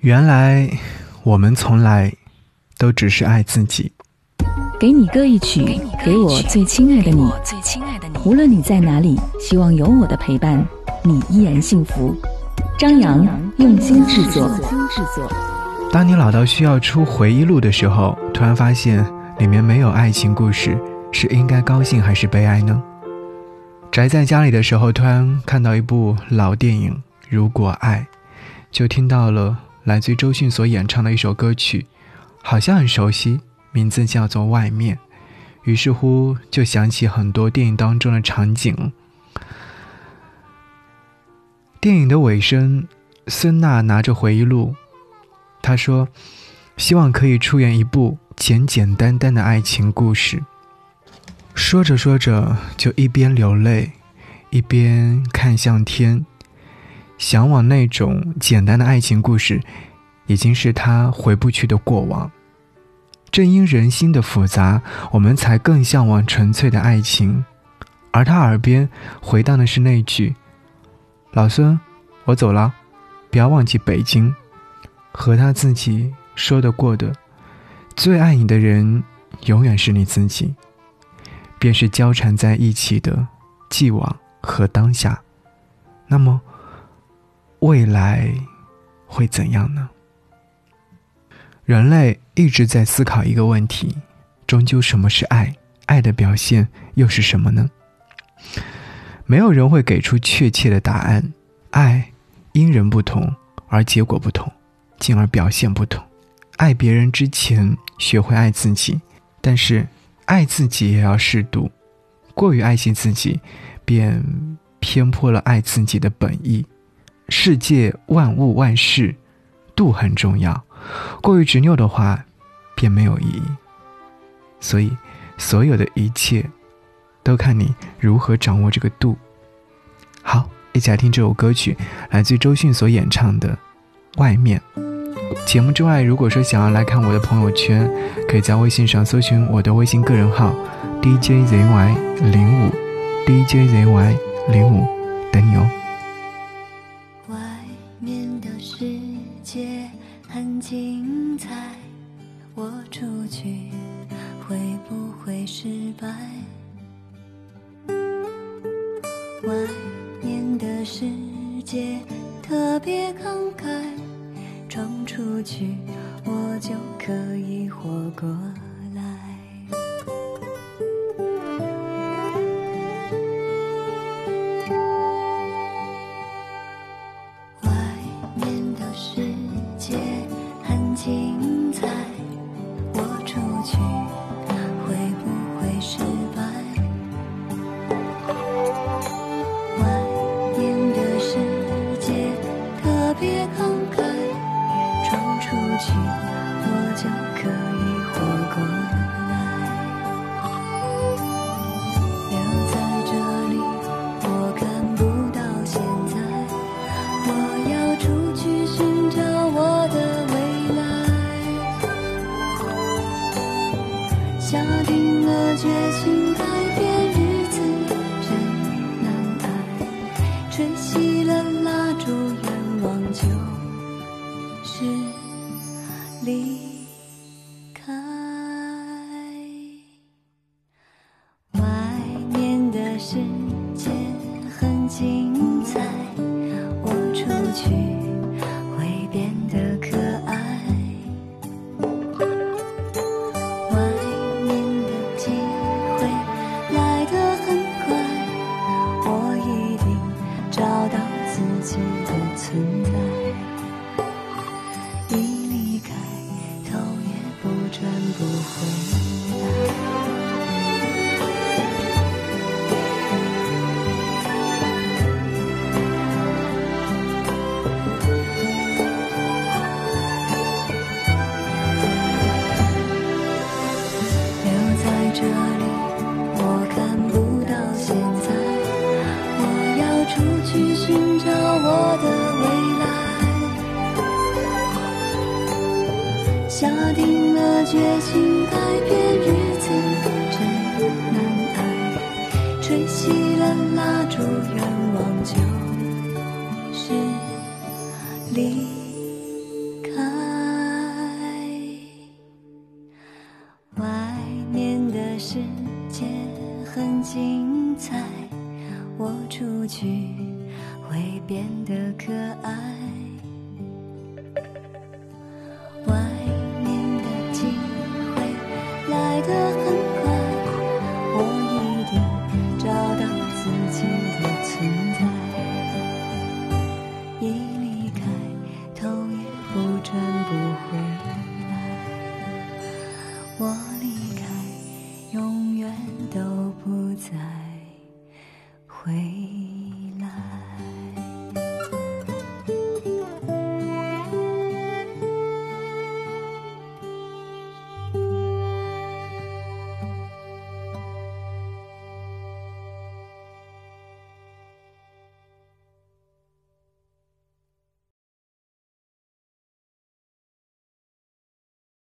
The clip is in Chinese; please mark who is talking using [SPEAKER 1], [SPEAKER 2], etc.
[SPEAKER 1] 原来我们从来都只是爱自己。
[SPEAKER 2] 给你歌一曲，给我最亲
[SPEAKER 3] 爱
[SPEAKER 2] 的你。无论
[SPEAKER 3] 你在哪
[SPEAKER 2] 里，
[SPEAKER 3] 希望
[SPEAKER 2] 有我的
[SPEAKER 3] 陪
[SPEAKER 2] 伴，你依然幸福。张扬
[SPEAKER 3] 用
[SPEAKER 2] 心制作。
[SPEAKER 1] 当你老到需要出回忆录的时候，突然发现里面没有爱情故事，是应该高兴还是悲哀呢？宅在家里的时候，突然看到一部老电影《如果爱》，就听到了来自于周迅所演唱的一首歌曲，好像很熟悉。名字叫做《外面》，于是乎就想起很多电影当中的场景。电影的尾声，孙娜拿着回忆录，她说：“希望可以出演一部简简单单的爱情故事。”说着说着，就一边流泪，一边看向天，向往那种简单的爱情故事，已经是他回不去的过往。正因人心的复杂，我们才更向往纯粹的爱情。而他耳边回荡的是那句：“老孙，我走了，不要忘记北京。”和他自己说得过的：“最爱你的人，永远是你自己。”便是交缠在一起的既往和当下。那么，未来会怎样呢？人类一直在思考一个问题：终究什么是爱？爱的表现又是什么呢？没有人会给出确切的答案。爱因人不同，而结果不同，进而表现不同。爱别人之前，学会爱自己，但是爱自己也要适度。过于爱惜自己，便偏颇了爱自己的本意。世界万物万事，度很重要。过于执拗的话，便没有意义。所以，所有的一切，都看你如何掌握这个度。好，一起来听这首歌曲，来自周迅所演唱的《外面》。节目之外，如果说想要来看我的朋友圈，可以在微信上搜寻我的微信个人号 DJZY 零五 DJZY 零五，等你哦。
[SPEAKER 2] 外面的世界很精彩，我出去会不会失败？外面的世界特别慷慨，闯出去我就可以活过。精彩我出去会不会失败？外面的世界特别慷慨闯出去我就可以活过来。决心改变日子真难挨，吹熄了蜡烛，愿望就是离开。外面的世界很精彩，我出去。自己的存在。下定了决心改变，日子真难挨。吹熄了蜡烛，愿望就是离开。外面的世界很精彩，我出去会变得可爱。the